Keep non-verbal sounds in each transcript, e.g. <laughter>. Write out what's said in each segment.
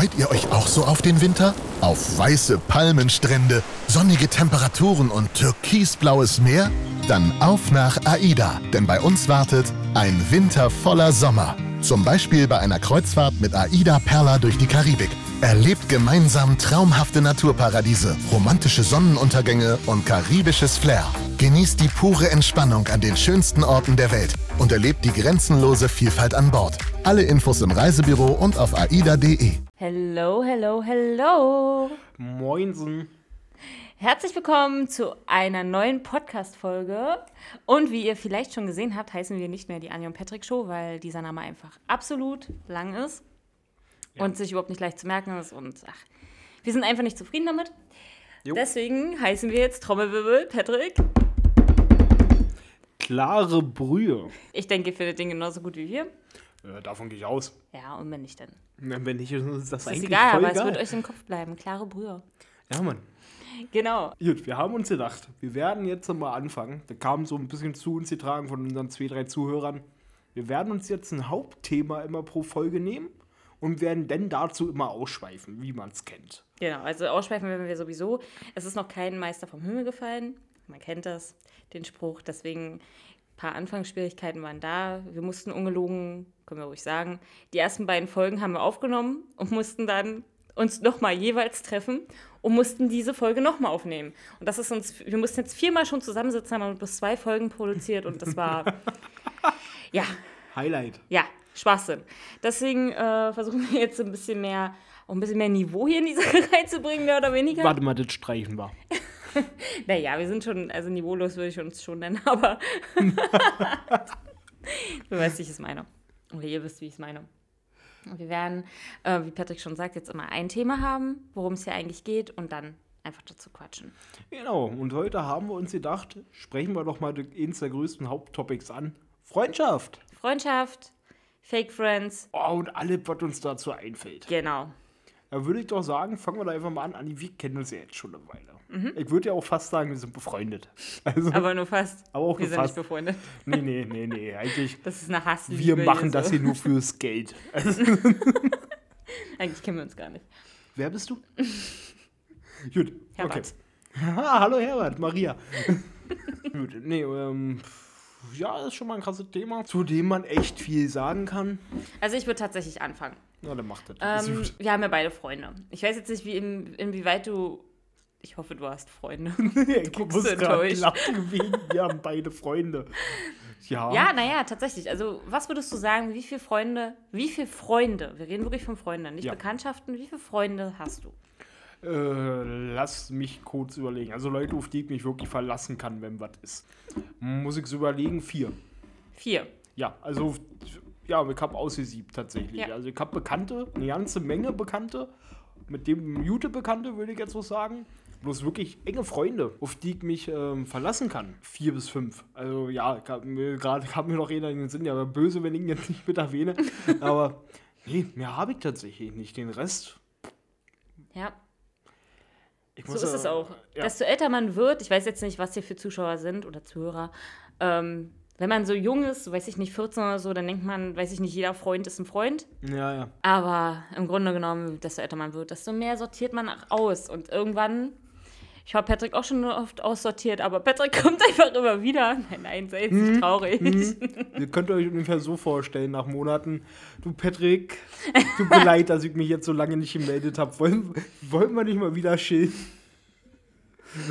Freut ihr euch auch so auf den Winter? Auf weiße Palmenstrände, sonnige Temperaturen und türkisblaues Meer? Dann auf nach AIDA, denn bei uns wartet ein Winter voller Sommer. Zum Beispiel bei einer Kreuzfahrt mit AIDA Perla durch die Karibik. Erlebt gemeinsam traumhafte Naturparadiese, romantische Sonnenuntergänge und karibisches Flair. Genießt die pure Entspannung an den schönsten Orten der Welt und erlebt die grenzenlose Vielfalt an Bord. Alle Infos im Reisebüro und auf aida.de. Hello, hello, hello. Moinsen. Herzlich willkommen zu einer neuen Podcast-Folge. Und wie ihr vielleicht schon gesehen habt, heißen wir nicht mehr die Anja und Patrick Show, weil dieser Name einfach absolut lang ist Ja. und sich überhaupt nicht leicht zu merken ist. Und ach, wir sind einfach nicht zufrieden damit. Jo. Deswegen heißen wir jetzt Trommelwirbel, Patrick. Klare Brühe. Ich denke, ihr findet den genauso gut wie wir. Ja, davon gehe ich aus. Ja, und wenn nicht, dann Wenn nicht, ist das ist eigentlich egal, voll aber egal. es wird euch im Kopf bleiben. Klare Brühe. ja, Mann. Genau. Gut, wir haben uns gedacht, wir werden jetzt mal anfangen. Da kam so ein bisschen zu uns getragen von unseren zwei, drei Zuhörern. Wir werden uns jetzt ein Hauptthema immer pro Folge nehmen und werden dann dazu immer ausschweifen, wie man es kennt. Genau, also ausschweifen werden wir sowieso. Es ist noch kein Meister vom Himmel gefallen. Man kennt das, den Spruch. Deswegen paar Anfangsschwierigkeiten waren da. Wir mussten ungelogen, können wir ruhig sagen, die ersten beiden Folgen haben wir aufgenommen und mussten dann uns nochmal jeweils treffen und mussten diese Folge nochmal aufnehmen. Und das ist uns, wir mussten jetzt viermal schon zusammensitzen, haben bloß zwei Folgen produziert und das war, <laughs> ja, Highlight. ja, Schwachsinn. Deswegen äh, versuchen wir jetzt ein bisschen mehr, auch ein bisschen mehr Niveau hier in die Sache <laughs> reinzubringen, mehr oder weniger. Warte mal, das streichen wir. <laughs> Naja, wir sind schon, also niveaulos würde ich uns schon nennen, <laughs> aber du weißt, wie ich es meine. Oder ihr wisst, wie ich es meine. Und wir werden, äh, wie Patrick schon sagt, jetzt immer ein Thema haben, worum es hier eigentlich geht und dann einfach dazu quatschen. Genau, und heute haben wir uns gedacht, sprechen wir doch mal eins der größten Haupttopics an. Freundschaft. Freundschaft, Fake Friends, Oh, und alles, was uns dazu einfällt. genau. Da würde ich doch sagen, fangen wir da einfach mal an. Anni, wir kennen uns ja jetzt schon eine Weile. Mhm. Ich würde ja auch fast sagen, wir sind befreundet. <laughs> Also, Aber nur fast. Aber auch wir nur sind fast. nicht befreundet. nee, nee, nee, nee. <laughs> Eigentlich, Das ist eine Hassliebe. wir machen das so. hier nur fürs <laughs> Geld. Also, Eigentlich kennen wir uns gar nicht. wer bist du? Gut, Herbert. okay. Ah, hallo Herbert, Maria. Gut, nee, ähm, ja, das ist schon mal ein krasses Thema, zu dem man echt viel sagen kann. Also ich würde tatsächlich anfangen. Na, dann macht das. Ähm, wir haben ja beide Freunde. Ich weiß jetzt nicht, wie in, inwieweit du. Ich hoffe, du hast Freunde. <laughs> ich guckst gerade enttäuscht. lachen wegen, wir haben beide Freunde. Ja. Ja, naja, tatsächlich. Also, was würdest du sagen, wie viele Freunde, wie viele Freunde, wir reden wirklich von Freunden, nicht Ja. Bekanntschaften, wie viele Freunde hast du? Äh, lass mich kurz überlegen. Also Leute, auf die ich mich wirklich verlassen kann, wenn was ist. Muss ich so überlegen? Vier. Vier. Ja, also ja, ich habe ausgesiebt tatsächlich. Ja. Also ich habe Bekannte, eine ganze Menge Bekannte. Mit dem gute Bekannte, würde ich jetzt so sagen. Bloß wirklich enge Freunde, auf die ich mich ähm, verlassen kann. Vier bis fünf. Also ja, gerade kam mir noch einer in den Sinn, ja, aber böse, wenn ich ihn jetzt nicht mit erwähne. <laughs> aber nee, mehr habe ich tatsächlich nicht. Den Rest. Ja, so ist es auch. Ja. Desto älter man wird, ich weiß jetzt nicht, was hier für Zuschauer sind oder Zuhörer, ähm, wenn man so jung ist, so weiß ich nicht, 14 oder so, dann denkt man, weiß ich nicht, jeder Freund ist ein Freund. Ja, ja. Aber im Grunde genommen, desto älter man wird, desto mehr sortiert man auch aus. Und irgendwann, ich habe Patrick auch schon oft aussortiert, aber Patrick <laughs> kommt einfach immer wieder. Nein, nein, sei jetzt nicht traurig. Ihr könnt euch ungefähr so vorstellen, nach Monaten, du Patrick, tut mir leid, dass ich mich jetzt so lange nicht gemeldet habe. Wollen, wollen wir nicht mal wieder chillen?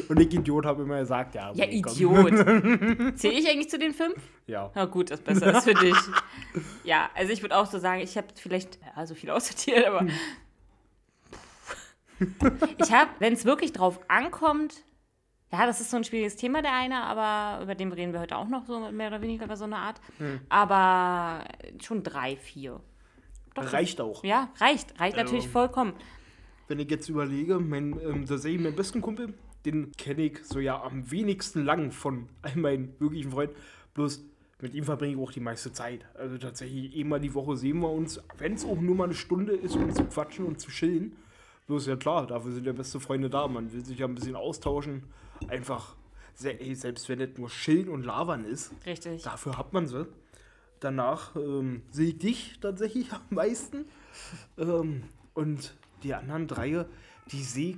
Und ich Idiot habe immer gesagt, ja. Ja. Idiot. <laughs> Zähle ich eigentlich zu den fünf? Ja. Na gut, das besser ist für dich. Ja, also ich würde auch so sagen, ich habe vielleicht, ja, so viel aussortiert, aber. Ich habe, wenn es wirklich drauf ankommt, ja, das ist so ein schwieriges Thema, der eine, aber über den reden wir heute auch noch so mehr oder weniger über so eine Art. Aber schon drei, vier. Doch, Reicht auch. Ja, reicht. Reicht natürlich Ähm, vollkommen. Wenn ich jetzt überlege, mein, ähm, da sehe ich meinen besten Kumpel, den kenne ich so ja am wenigsten lang von all meinen wirklichen Freunden. Bloß mit ihm verbringe ich auch die meiste Zeit. Also tatsächlich einmal die Woche sehen wir uns, wenn es auch nur mal eine Stunde ist, um zu quatschen und zu chillen. Bloß ja klar, dafür sind ja beste Freunde da. Man will sich ja ein bisschen austauschen. Einfach, ey, selbst wenn es nur chillen und labern ist, Richtig. dafür hat man sie. Danach ähm, sehe ich dich tatsächlich <laughs> am meisten. Ähm, Und die anderen drei, die sehe ich,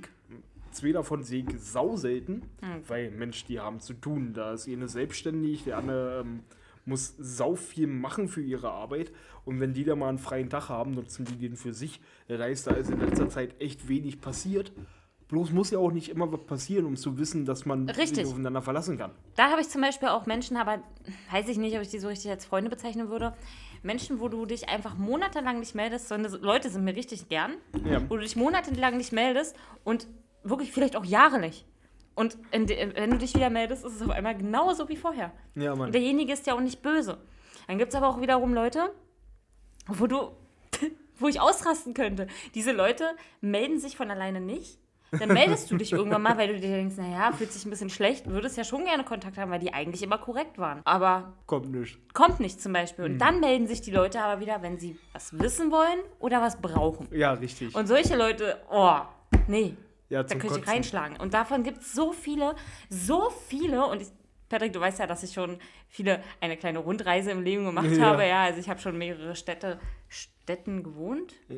zwei davon sehe ich sau selten, weil Mensch, die haben zu tun. Da ist eine selbstständig, der andere ähm, muss sau viel machen für ihre Arbeit. Und wenn die da mal einen freien Tag haben, nutzen die den für sich. Das heißt, da ist in letzter Zeit echt wenig passiert. Bloß muss ja auch nicht immer was passieren, um zu wissen, dass man Richtig. sich aufeinander verlassen kann. Da habe ich zum Beispiel auch Menschen, aber weiß ich nicht, ob ich die so richtig als Freunde bezeichnen würde. Menschen, wo du dich einfach monatelang nicht meldest, so eine Leute sind mir richtig gern, Ja. wo du dich monatelang nicht meldest und wirklich vielleicht auch Jahre nicht. Und de, wenn du dich wieder meldest, ist es auf einmal genauso wie vorher. Ja, Mann. Und derjenige ist ja auch nicht böse. Dann gibt es aber auch wiederum Leute, wo du, <laughs> wo ich ausrasten könnte. Diese Leute melden sich von alleine nicht. Dann meldest du dich <laughs> irgendwann mal, weil du dir denkst, naja, fühlt sich ein bisschen schlecht, würdest ja schon gerne Kontakt haben, weil die eigentlich immer korrekt waren. Aber Kommt nicht. kommt nicht zum Beispiel. Und dann melden sich die Leute aber wieder, wenn sie was wissen wollen oder was brauchen. Ja, richtig. Und solche Leute, oh, nee, ja, da könnte ich reinschlagen. Und davon gibt es so viele, so viele. Und ich, Patrick, du weißt ja, dass ich schon viele, eine kleine Rundreise im Leben gemacht Ja. habe. Ja, also ich habe schon mehrere Städte, Städten gewohnt. <laughs> da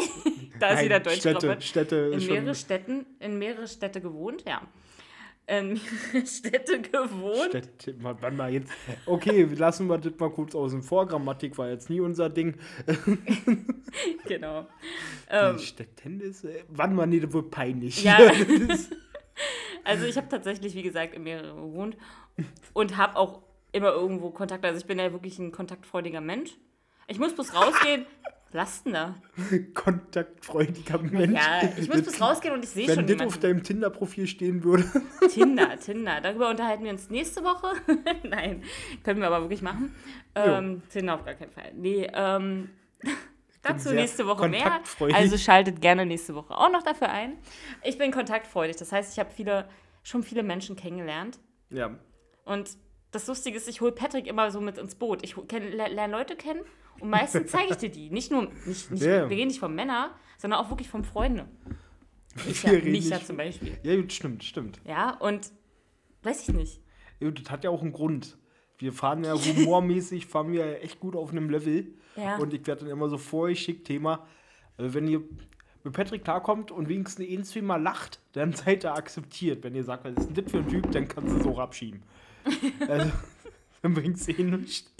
ist Nein, wieder Deutsch Städte. Städte In mehrere. Städten, in mehrere Städte gewohnt, ja. Mehrere <laughs> Städte gewohnt. Städte, mal- wann mal jetzt. Okay, lassen wir das mal kurz außen vor. Grammatik war jetzt nie unser Ding. <laughs> Genau. Ähm, Die Städten ist. Wann mal, nee, das wird peinlich. Ja. <laughs> Also ich habe tatsächlich, wie gesagt, in mehreren gewohnt und habe auch immer irgendwo Kontakt. Also ich bin ja wirklich ein kontaktfreudiger Mensch. Ich muss bloß rausgehen. Da? <laughs> Kontaktfreudiger Mensch. Ja, ich muss bloß rausgehen und ich sehe Wenn schon das auf deinem Tinder-Profil stehen würde. <laughs> Tinder, Tinder. Darüber unterhalten wir uns nächste Woche. <laughs> Nein, können wir aber wirklich machen. Ähm, Tinder auf gar keinen Fall. Nee, ähm, dazu nächste Woche mehr. Also schaltet gerne nächste Woche auch noch dafür ein. Ich bin kontaktfreudig. Das heißt, ich habe viele, schon viele Menschen kennengelernt. Ja. Und das Lustige ist, ich hole Patrick immer so mit ins Boot. Ich lerne Leute kennen und meistens <laughs> zeige ich dir die. Nicht nur, nicht, nicht, Ja. wir reden nicht von Männern, sondern auch wirklich von Freunden. <laughs> Ich ja, mich ja nicht- zum Beispiel. Ja, gut, stimmt, stimmt. Ja, und weiß ich nicht. Ja, das hat ja auch einen Grund. Wir fahren ja humormäßig, <laughs> fahren wir ja echt gut auf einem Level. Ja. Und ich werde dann immer so vorgeschickt, Thema, äh, wenn ihr mit Patrick klarkommt und wenigstens ein, zwei Mal lacht, dann seid ihr akzeptiert. Wenn ihr sagt, was ist denn das für ein Typ, dann kannst du es auch abschieben. <laughs> also, dann bringt es eh nichts.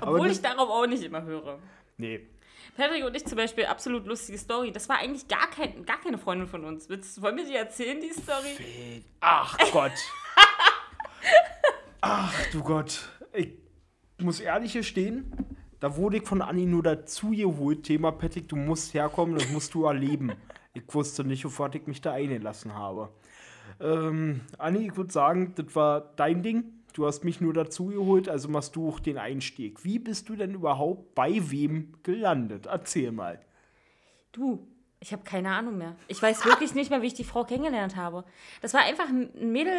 Obwohl das, ich darauf auch nicht immer höre. nee. Patrick und ich zum Beispiel, absolut lustige Story. Das war eigentlich gar, kein, gar keine Freundin von uns. Willst, wollen wir die erzählen, die Story? Ach Gott. <laughs> Ach du Gott. Ich muss ehrlich gestehen, da wurde ich von Anni nur dazu geholt. Thema Patrick, du musst herkommen, das musst du erleben. Ich wusste nicht, sofort ich mich da eingelassen habe. Ähm, Anni, ich würde sagen, das war dein Ding. Du hast mich nur dazu geholt, also machst du auch den Einstieg. Wie bist du denn überhaupt bei wem gelandet? Erzähl mal. Du, ich habe keine Ahnung mehr. Ich weiß <laughs> wirklich nicht mehr, wie ich die Frau kennengelernt habe. Das war einfach ein Mädel,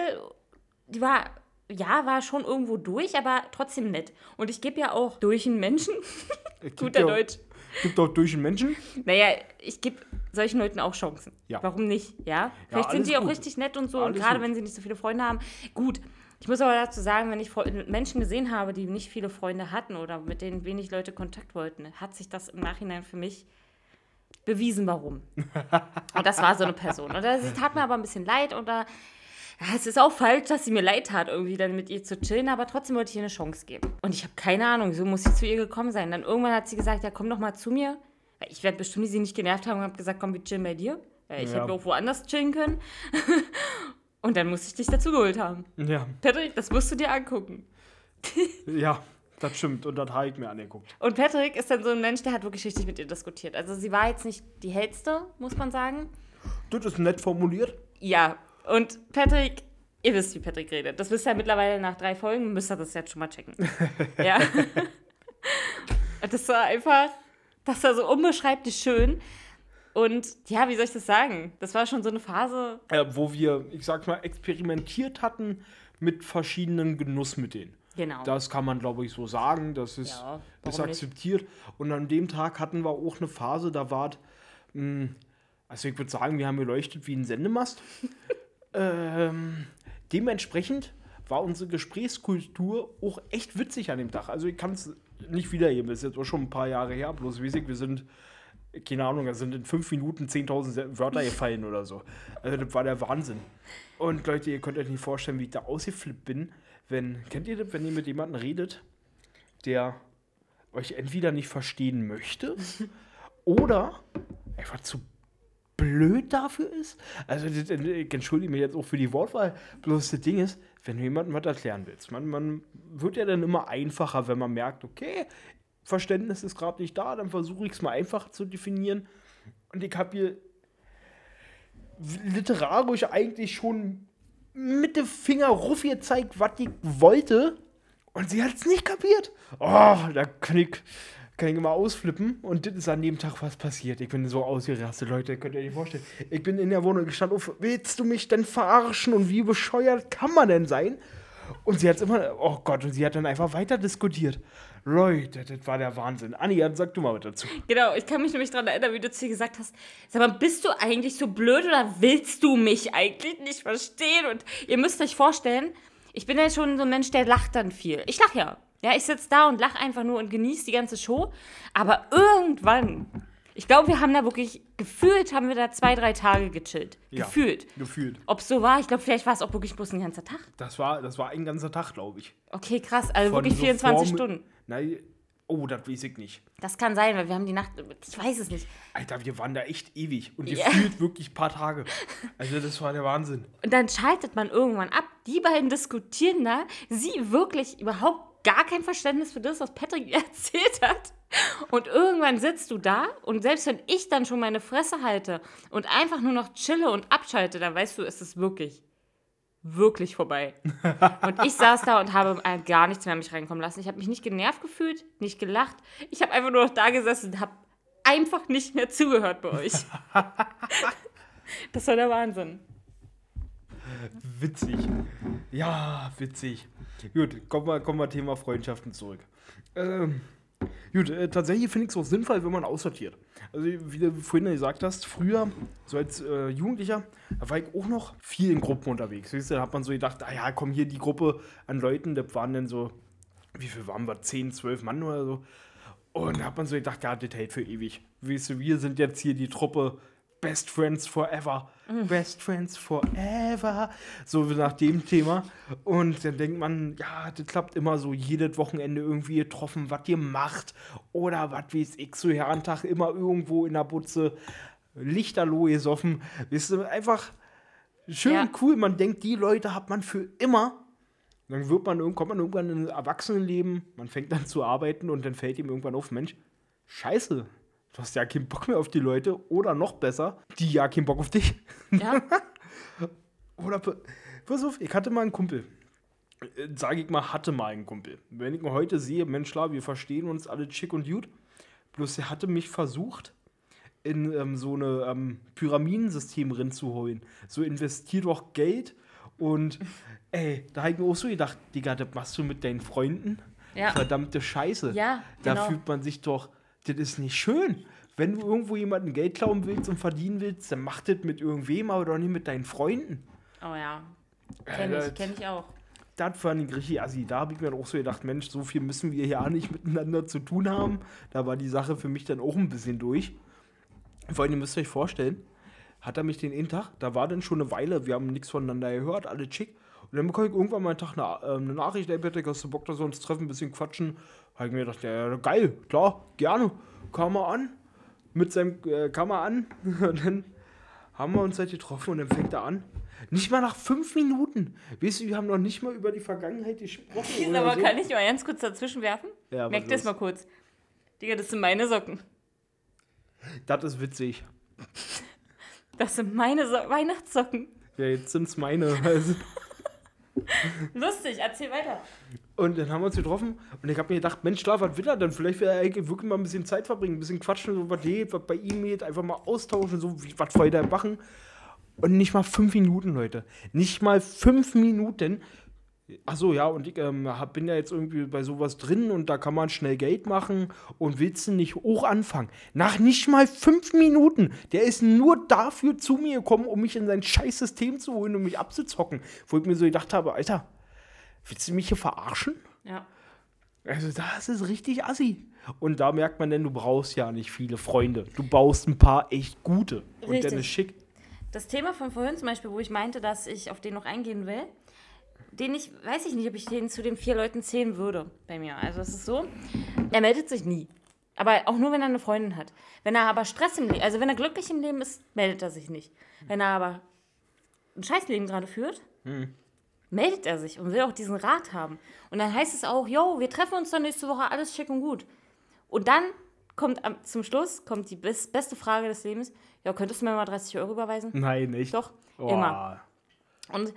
die war, ja, war schon irgendwo durch, aber trotzdem nett. Und ich gebe ja auch durch einen Menschen, <laughs> gibt guter ja- Deutsch, Gibt auch durch einen Menschen. naja, ich gebe solchen Leuten auch Chancen. Ja. Warum nicht? Ja, vielleicht sind alles die auch gut. richtig nett und so. und Alles gerade gut. wenn sie nicht so viele Freunde haben. Gut, ich muss aber dazu sagen, wenn ich Menschen gesehen habe, die nicht viele Freunde hatten oder mit denen wenig Leute Kontakt wollten, hat sich das im Nachhinein für mich bewiesen, warum. <laughs> Und das war so eine Person. Oder sie tat mir aber ein bisschen leid oder es ist auch falsch, dass sie mir leid tat, irgendwie dann mit ihr zu chillen, aber trotzdem wollte ich ihr eine Chance geben. Und ich habe keine Ahnung, so muss sie zu ihr gekommen sein. Dann irgendwann hat sie gesagt, ja, komm doch mal zu mir. Ich werde bestimmt sie nicht genervt haben und habe gesagt, komm, wir chillen bei dir. Weil ich Ja. hätte auch woanders chillen können. <laughs> und dann musste ich dich dazugeholt haben. Ja, Patrick, das musst du dir angucken. <laughs> ja, das stimmt. Und das habe ich mir angeguckt. Und Patrick ist dann so ein Mensch, der hat wirklich richtig mit ihr diskutiert. Also sie war jetzt nicht die hellste, muss man sagen. Das ist nett formuliert. Ja, und Patrick, ihr wisst, wie Patrick redet. Das wisst ihr ja mittlerweile nach drei Folgen, müsst ihr das jetzt schon mal checken. <laughs> ja. <laughs> Das war einfach, das war so unbeschreiblich schön. Und ja, wie soll ich das sagen? Das war schon so eine Phase. äh, wo wir, ich sag mal, experimentiert hatten mit verschiedenen Genussmitteln. Genau. Das kann man, glaube ich, so sagen. Das ist, Ja, ist warum nicht? akzeptiert. Und an dem Tag hatten wir auch eine Phase, da war, mh, also ich würde sagen, wir haben geleuchtet wie ein Sendemast. <laughs> ähm, dementsprechend war unsere Gesprächskultur auch echt witzig an dem Tag. Also ich kann es nicht wiedergeben, das ist jetzt auch schon ein paar Jahre her, bloß ich, wir sind keine Ahnung, da sind in fünf Minuten 10.000 Wörter gefallen oder so. Also das war der Wahnsinn. Und Leute, ihr könnt euch nicht vorstellen, wie ich da ausgeflippt bin, wenn, kennt ihr das, wenn ihr mit jemandem redet, der euch entweder nicht verstehen möchte <laughs> oder einfach zu blöd dafür ist? Also, das, ich entschuldige mich jetzt auch für die Wortwahl, bloß das Ding ist, wenn du jemandem was erklären willst, man, man wird ja dann immer einfacher, wenn man merkt, okay, Verständnis ist gerade nicht da, dann versuche ich es mal einfach zu definieren. Und ich habe hier literarisch eigentlich schon mit dem Finger ruff gezeigt, was ich wollte. Und sie hat es nicht kapiert. Oh, da kann ich, kann ich immer ausflippen. Und das ist an dem Tag was passiert. Ich bin so ausgerastet, Leute, könnt ihr euch vorstellen. Ich bin in der Wohnung gestanden, auf, willst du mich denn verarschen? Und wie bescheuert kann man denn sein? Und sie hat immer, oh Gott, und sie hat dann einfach weiter diskutiert. Leute, das war der Wahnsinn. Anni, sag du mal was dazu. Genau, ich kann mich nämlich daran erinnern, wie du zu ihr gesagt hast, sag mal, bist du eigentlich so blöd oder willst du mich eigentlich nicht verstehen? Und ihr müsst euch vorstellen, ich bin ja schon so ein Mensch, der lacht dann viel. Ich lache ja. Ja, ich sitze da und lache einfach nur und genieße die ganze Show. Aber irgendwann ich glaube, wir haben da wirklich, gefühlt haben wir da zwei, drei Tage gechillt. Ja, gefühlt. Gefühlt. Ob es so war, ich glaube, vielleicht war es auch wirklich bloß ein ganzer Tag. Das war, das war ein ganzer Tag, glaube ich. Okay, krass. Also Von wirklich so 24 Form- Stunden. Nein, oh, das weiß ich nicht. Das kann sein, weil wir haben die Nacht, ich weiß es nicht. Alter, wir waren da echt ewig und Ja. gefühlt <laughs> wirklich ein paar Tage. Also das war der Wahnsinn. Und dann schaltet man irgendwann ab. Die beiden diskutieren da. Sie wirklich überhaupt gar kein Verständnis für das, was Patrick ihr <laughs> erzählt hat. Und irgendwann sitzt du da und selbst wenn ich dann schon meine Fresse halte und einfach nur noch chille und abschalte, dann weißt du, ist es wirklich, wirklich vorbei. Und ich saß da und habe äh, gar nichts mehr an mich reinkommen lassen. Ich habe mich nicht genervt gefühlt, nicht gelacht. Ich habe einfach nur noch da gesessen und habe einfach nicht mehr zugehört bei euch. Das war der Wahnsinn. Witzig. Ja, witzig. Gut, kommen wir, kommen wir Thema Freundschaften zurück. Ähm, gut, äh, tatsächlich finde ich es auch sinnvoll, wenn man aussortiert. Also, wie du vorhin gesagt hast, früher, so als äh, Jugendlicher, da war ich auch noch viel in Gruppen unterwegs. Weißt du, da hat man so gedacht, ah ja, komm hier die Gruppe an Leuten, das waren dann so, wie viel waren wir, 10, 12 Mann oder so. Und da hat man so gedacht, ja, das hält für ewig. Weißt du, wir sind jetzt hier die Truppe Best Friends Forever. Best Friends Forever. So nach dem Thema. Und dann denkt man, ja, das klappt immer so, jedes Wochenende irgendwie getroffen, was ihr macht. Oder was weiß ich, so Herrentag immer irgendwo in der Butze. Lichterloh gesoffen. Weißt du, einfach schön Ja. cool. Man denkt, die Leute hat man für immer. Dann wird man, kommt man irgendwann in ein Erwachsenenleben, man fängt an zu arbeiten und dann fällt ihm irgendwann auf, Mensch, scheiße, du hast ja keinen Bock mehr auf die Leute oder noch besser, die ja keinen Bock auf dich. Ja, <laughs> Oder, pass auf, ich hatte mal einen Kumpel. Sage ich mal, hatte mal einen Kumpel. Wenn ich ihn heute sehe, Mensch, klar, wir verstehen uns alle schick und gut. Bloß er hatte mich versucht, in ähm, so eine ähm, Pyramidensystem reinzuholen. So investier doch Geld und <laughs> ey, da habe ich mir auch so gedacht, Digga, das machst du mit deinen Freunden? Ja. Verdammte Scheiße. Ja, Da genau. fühlt man sich doch, das ist nicht schön. Wenn du irgendwo jemanden Geld klauen willst und verdienen willst, dann mach das mit irgendwem, aber doch nicht mit deinen Freunden. oh ja. Kenn ich, kenn ich auch. Das fand ich richtig assi. Da habe ich mir dann auch so gedacht, Mensch, so viel müssen wir hier auch nicht miteinander zu tun haben. Da war die Sache für mich dann auch ein bisschen durch. Vor allem, ihr müsst euch vorstellen, hat er mich den einen Tag, da war dann schon eine Weile, wir haben nichts voneinander gehört, alle schick. Und dann bekomme ich irgendwann mal einen Tag eine, äh, eine Nachricht, ey Patrick, hast du Bock, dass wir uns treffen, ein bisschen quatschen? Habe ich mir gedacht, ja, geil, klar, gerne. Kam er an, mit seinem, äh, kam er an <laughs> und dann haben wir uns halt getroffen und dann fängt er an. Nicht mal nach fünf Minuten. Weißt du, wir haben noch nicht mal über die Vergangenheit gesprochen. <laughs> Aber so. kann ich mal ganz kurz dazwischen werfen? Ja, Merk das mal kurz. Digga, das sind meine Socken. Das ist witzig. Das sind meine so Weihnachtssocken. Ja, jetzt sind es meine. Also. <laughs> <laughs> Lustig, erzähl weiter. Und dann haben wir uns getroffen und ich habe mir gedacht, Mensch, klar, was will er denn? Vielleicht will er wirklich mal ein bisschen Zeit verbringen, ein bisschen quatschen, so was geht, was bei ihm geht, einfach mal austauschen, so wie, was wollt ihr machen. Und nicht mal fünf Minuten, Leute. Nicht mal fünf Minuten. Achso, ja, und ich ähm, hab, bin ja jetzt irgendwie bei sowas drin und da kann man schnell Geld machen und willst du nicht hoch anfangen. Nach nicht mal fünf Minuten. Der ist nur dafür zu mir gekommen, um mich in sein scheiß System zu holen und mich abzuzocken. Wo ich mir so gedacht habe, Alter, willst du mich hier verarschen? Ja. Also das ist richtig assi. Und da merkt man denn, du brauchst ja nicht viele Freunde. Du baust ein paar echt gute. Und Richtig. dann ist schick. Das Thema von vorhin zum Beispiel, wo ich meinte, dass ich auf den noch eingehen will, den ich, weiß ich nicht, ob ich den zu den vier Leuten zählen würde bei mir. Also es ist so, er meldet sich nie. Aber auch nur, wenn er eine Freundin hat. Wenn er aber Stress im Leben, also wenn er glücklich im Leben ist, meldet er sich nicht. Wenn er aber ein Scheißleben gerade führt, meldet er sich und will auch diesen Rat haben. Und dann heißt es auch, yo, wir treffen uns dann nächste Woche, alles schick und gut. Und dann kommt am, zum Schluss kommt die bes beste Frage des Lebens. Ja, könntest du mir mal 30 Euro überweisen? Nein, nicht. Doch, Oh. immer. Und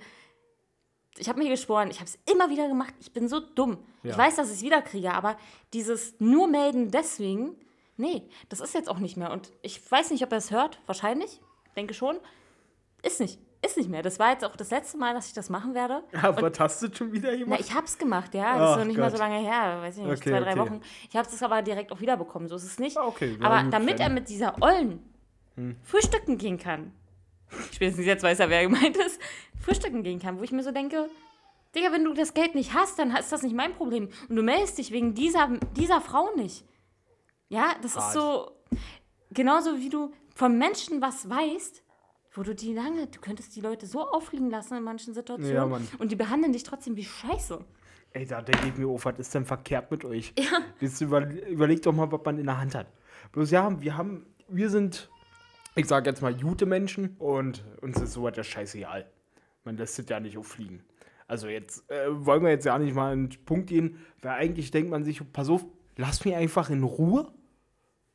ich habe mir geschworen, ich habe es immer wieder gemacht. Ich bin so dumm. Ich Ja. weiß, dass ich es wieder kriege, aber dieses nur melden deswegen, nee, das ist jetzt auch nicht mehr. Und ich weiß nicht, ob er es hört. Wahrscheinlich. Denke schon. Ist nicht. Ist nicht mehr. Das war jetzt auch das letzte Mal, dass ich das machen werde. <laughs> Aber hast du schon wieder Na, gemacht? ich hab's gemacht, ja. Das ist Ach noch nicht mal Gott. so lange her, weiß ich nicht, Okay, zwei, drei okay. Wochen. Ich habe es aber direkt auch wiederbekommen, so ist es nicht. Ah, okay, aber damit er mit dieser Ollen Hm. frühstücken gehen kann, spätestens jetzt weiß er, wer gemeint ist, frühstücken gehen kann, wo ich mir so denke, Digga, wenn du das Geld nicht hast, dann ist das nicht mein Problem. Und du meldest dich wegen dieser, dieser Frau nicht. Ja, das Hart. ist so, genauso wie du von Menschen was weißt, wo du die lange, du könntest die Leute so auffliegen lassen in manchen Situationen Ja, Mann. und die behandeln dich trotzdem wie Scheiße. Ey, da denke ich mir, oh, was ist denn verkehrt mit euch? Ja. Jetzt über, überleg doch mal, was man in der Hand hat. Bloß ja, wir haben, wir sind, ich sag jetzt mal, gute Menschen und uns ist sowas ja scheißegal. Man lässt es ja nicht auffliegen. Also jetzt äh, wollen wir jetzt ja nicht mal einen Punkt gehen, weil eigentlich denkt man sich, pass auf, lass mich einfach in Ruhe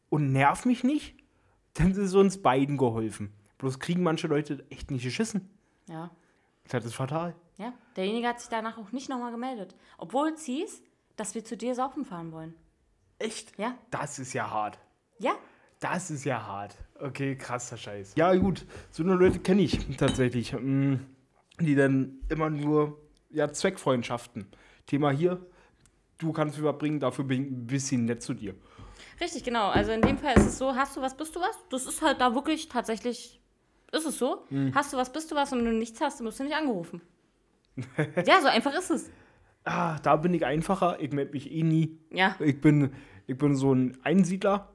und nerv mich nicht, dann ist uns beiden geholfen. Bloß kriegen manche Leute echt nicht geschissen. Ja. Das ist fatal. Ja, derjenige hat sich danach auch nicht nochmal gemeldet. Obwohl es hieß, dass wir zu dir saufen fahren wollen. Echt? Ja? Das ist ja hart. Ja? Das ist ja hart. Okay, krasser Scheiß. Ja, gut. So eine Leute kenne ich tatsächlich. mm, Die dann immer nur, ja, Zweckfreundschaften. Thema hier, du kannst mir was bringen, dafür bin ich ein bisschen nett zu dir. Richtig, genau. Also in dem Fall ist es so, hast du was, bist du was? Das ist halt da wirklich tatsächlich, ist es so. Hast du was, bist du was und wenn du nichts hast, dann wirst du nicht angerufen. <laughs> ja, so einfach ist es. Ah, da bin ich einfacher. Ich melde mich eh nie. Ja. Ich bin, ich bin so ein Einsiedler.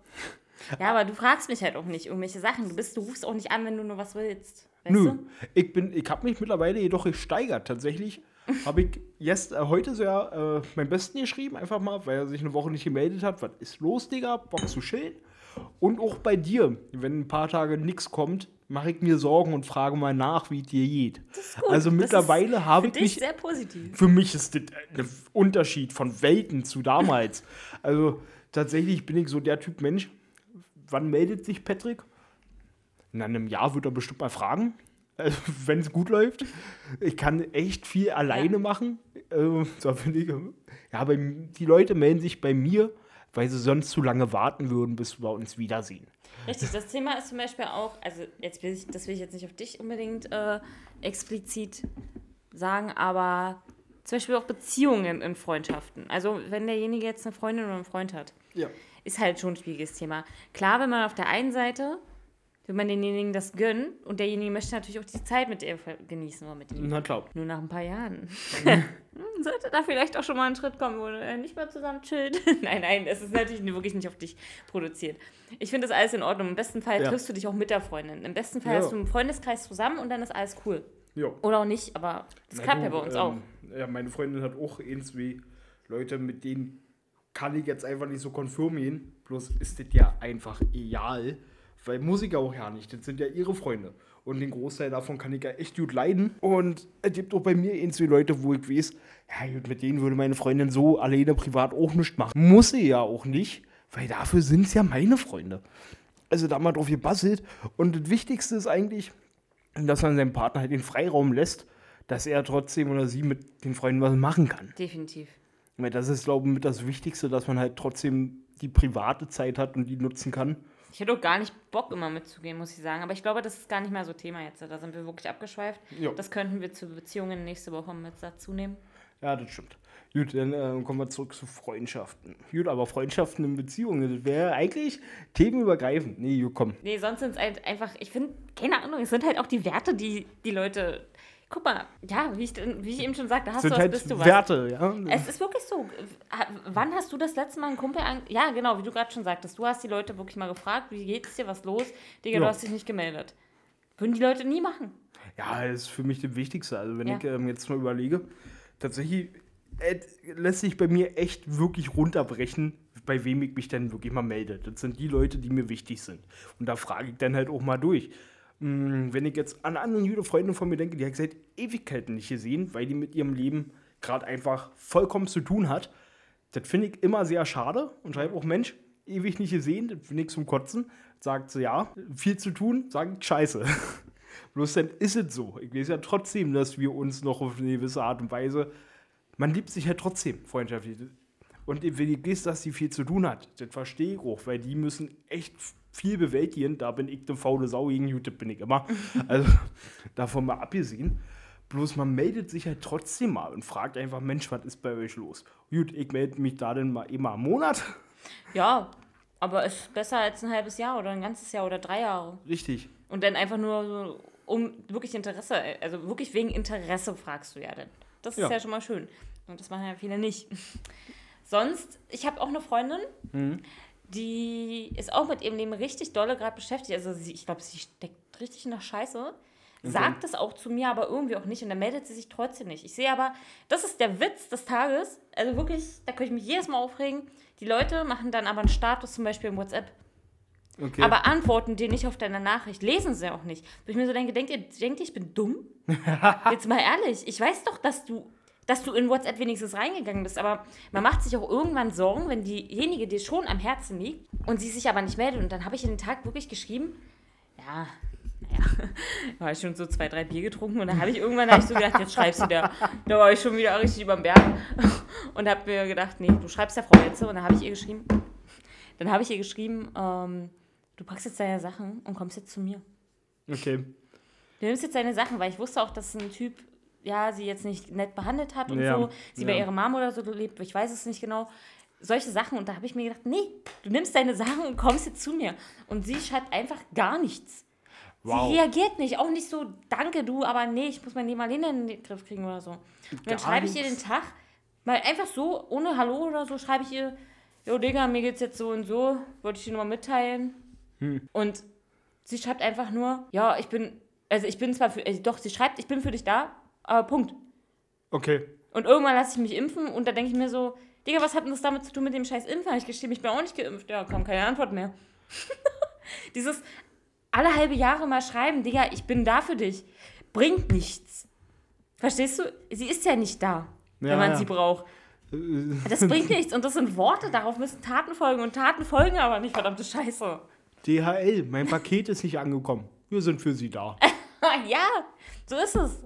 Ja, aber du fragst mich halt auch nicht irgendwelche Sachen. Du bist, du rufst auch nicht an, wenn du nur was willst. Weißt Nö. du? Ich bin, ich habe mich mittlerweile jedoch gesteigert. Tatsächlich <laughs> habe ich jetzt, äh, heute sehr äh, meinen Besten geschrieben, einfach mal, weil er sich eine Woche nicht gemeldet hat. Was ist los, Digga? Bock zu chillen. Und auch bei dir, wenn ein paar Tage nichts kommt, mache ich mir Sorgen und frage mal nach, wie es dir geht. Also das mittlerweile habe für ich dich mich sehr positiv. für mich ist das ein Unterschied von Welten zu damals. <laughs> Also tatsächlich bin ich so der Typ Mensch. Wann meldet sich Patrick? In einem Jahr wird er bestimmt mal fragen, <laughs> also, wenn es gut läuft. Ich kann echt viel alleine Ja. machen. Da finde ich, ja, aber die Leute melden sich bei mir, weil sie sonst zu lange warten würden, bis wir uns wiedersehen. Richtig, das Thema ist zum Beispiel auch, also jetzt will ich, das will ich jetzt nicht auf dich unbedingt äh, explizit sagen, aber zum Beispiel auch Beziehungen in Freundschaften. Also wenn derjenige jetzt eine Freundin oder einen Freund hat, Ja. Ist halt schon ein schwieriges Thema. Klar, wenn man auf der einen Seite, will man denjenigen das gönnen und derjenige möchte natürlich auch die Zeit mit ihr genießen oder mit ihm. Na klar. Nur nach ein paar Jahren. <laughs> Hm, Sollte da vielleicht auch schon mal ein Schritt kommen, wo er nicht mehr zusammen chillt. <laughs> nein, nein, es ist natürlich wirklich nicht auf dich produziert. Ich finde das alles in Ordnung. Im besten Fall Ja. triffst du dich auch mit der Freundin. Im besten Fall Ja. hast du einen Freundeskreis zusammen und dann ist alles cool. Ja. Oder auch nicht, aber das klappt ja bei uns auch. ähm, Ja, meine Freundin hat auch eins wie Leute, mit denen kann ich jetzt einfach nicht so konfirm gehen. Bloß ist das ja einfach egal. Weil muss ich ja auch ja nicht. Das sind ja ihre Freunde. Und den Großteil davon kann ich ja echt gut leiden. Und es gibt auch bei mir eins wie Leute, wo ich weiß, ja gut, mit denen würde meine Freundin so alleine privat auch nichts machen. Muss sie ja auch nicht, weil dafür sind es ja meine Freunde. Also da mal drauf gebasselt. Und das Wichtigste ist eigentlich, dass man seinem Partner halt den Freiraum lässt, dass er trotzdem oder sie mit den Freunden was machen kann. Definitiv. Weil das ist, glaube ich, mit das Wichtigste, dass man halt trotzdem die private Zeit hat und die nutzen kann. Ich hätte auch gar nicht Bock, immer mitzugehen, muss ich sagen. Aber ich glaube, das ist gar nicht mehr so Thema jetzt. Da sind wir wirklich abgeschweift. Ja. Das könnten wir zu Beziehungen nächste Woche mit dazu nehmen. Ja, das stimmt. Gut, dann äh, kommen wir zurück zu Freundschaften. Gut, aber Freundschaften in Beziehungen, das wäre eigentlich themenübergreifend. Nee, gut, komm. Nee, sonst sind es halt einfach, ich finde, keine Ahnung, es sind halt auch die Werte, die die Leute Guck mal, ja, wie ich, wie ich eben schon sagte, hast sind du was, halt bist du was. Werte, ja. Es ist wirklich so. Ha- Wann hast du das letzte Mal einen Kumpel an. Ja, genau, wie du gerade schon sagtest. Du hast die Leute wirklich mal gefragt, wie geht's dir, was los? Digga, du Ja. hast dich nicht gemeldet. Würden die Leute nie machen. Ja, das ist für mich das Wichtigste. Also wenn Ja. ich ähm, jetzt mal überlege, tatsächlich äh, lässt sich bei mir echt wirklich runterbrechen, bei wem ich mich dann wirklich mal melde. Das sind die Leute, die mir wichtig sind. Und da frage ich dann halt auch mal durch. Hm, Wenn ich jetzt an andere jüdische Freunde von mir denke, die habe ich seit Ewigkeiten nicht gesehen, weil die mit ihrem Leben gerade einfach vollkommen zu tun hat. Das finde ich immer sehr schade und schreibe auch, Mensch, ewig nicht gesehen, das finde ich zum Kotzen. Sagt sie, ja, viel zu tun, sage ich, scheiße. <laughs> Bloß dann ist es so. Ich weiß ja trotzdem, dass wir uns noch auf eine gewisse Art und Weise, man liebt sich ja trotzdem freundschaftlich. Und wenn ich weiß, dass sie viel zu tun hat, das verstehe ich auch, weil die müssen echt viel bewältigen. Da bin ich eine faule Sau gegen YouTube, bin ich immer. <laughs> Also davon mal abgesehen. Bloß man meldet sich halt trotzdem mal und fragt einfach, Mensch, was ist bei euch los? Gut, ich melde mich da dann mal immer im Monat. Ja, aber ist besser als ein halbes Jahr oder ein ganzes Jahr oder drei Jahre. Richtig. Und dann einfach nur so, um wirklich Interesse, also wirklich wegen Interesse fragst du ja dann. Das ist ja, Ja. schon mal schön. Und das machen ja viele nicht. <laughs> Sonst, ich habe auch eine Freundin, die ist auch mit ihrem Leben richtig dolle gerade beschäftigt. Also sie, ich glaube, sie steckt richtig in der Scheiße. Sagt es auch zu mir, aber irgendwie auch nicht. Und dann meldet sie sich trotzdem nicht. Ich sehe aber, das ist der Witz des Tages. Also wirklich, da könnte ich mich jedes Mal aufregen. Die Leute machen dann aber einen Status zum Beispiel im WhatsApp. Okay. Aber antworten dir nicht auf deine Nachricht, lesen sie auch nicht. Wo ich mir so denke, denkt ihr, denkt ihr ich bin dumm? <laughs> Jetzt mal ehrlich, ich weiß doch, dass du, dass du in WhatsApp wenigstens reingegangen bist, aber man macht sich auch irgendwann Sorgen, wenn diejenige dir schon am Herzen liegt und sie sich aber nicht meldet. Und dann habe ich in den Tag wirklich geschrieben, ja, naja, da <laughs> war ich schon so zwei, drei Bier getrunken und dann habe ich irgendwann hab ich so gedacht, jetzt schreibst du da. Da war ich schon wieder richtig überm Berg <laughs> und habe mir gedacht, nee, du schreibst der Frau jetzt. Und dann habe ich ihr geschrieben, dann habe ich ihr geschrieben, ähm, du packst jetzt deine Sachen und kommst jetzt zu mir. okay. Du nimmst jetzt deine Sachen, weil ich wusste auch, dass ein Typ, ja, sie jetzt nicht nett behandelt hat und Ja, so, sie bei ja. ihrer Mom oder so lebt, ich weiß es nicht genau. Solche Sachen. Und da habe ich mir gedacht, nee, du nimmst deine Sachen und kommst jetzt zu mir. Und sie schreibt einfach gar nichts. Wow. Sie reagiert nicht, auch nicht so, danke du, aber nee, ich muss mein Leben alleine in den Griff kriegen oder so. Und dann schreibe ich ihr den. Tag, mal einfach so, ohne Hallo oder so, schreibe ich ihr, jo Digga, mir geht's jetzt so und so, wollte ich dir nur mal mitteilen. Hm. Und sie schreibt einfach nur, ja, ich bin, also ich bin zwar für, äh, doch, sie schreibt, ich bin für dich da, aber Punkt. Okay. Und irgendwann lasse ich mich impfen und da denke ich mir so, Digga, was hat denn das damit zu tun mit dem scheiß Impfen? Ich gestehe, ich bin auch nicht geimpft. Ja, kam keine Antwort mehr. <laughs> Dieses alle halbe Jahre mal schreiben, Digga, ich bin da für dich, bringt nichts. Verstehst du? Sie ist ja nicht da, Ja, wenn man ja. sie braucht. Äh, Das <laughs> bringt nichts und das sind Worte, darauf müssen Taten folgen und Taten folgen aber nicht, verdammte Scheiße. DHL, mein Paket ist nicht angekommen. Wir sind für Sie da. <laughs> ja, so ist es.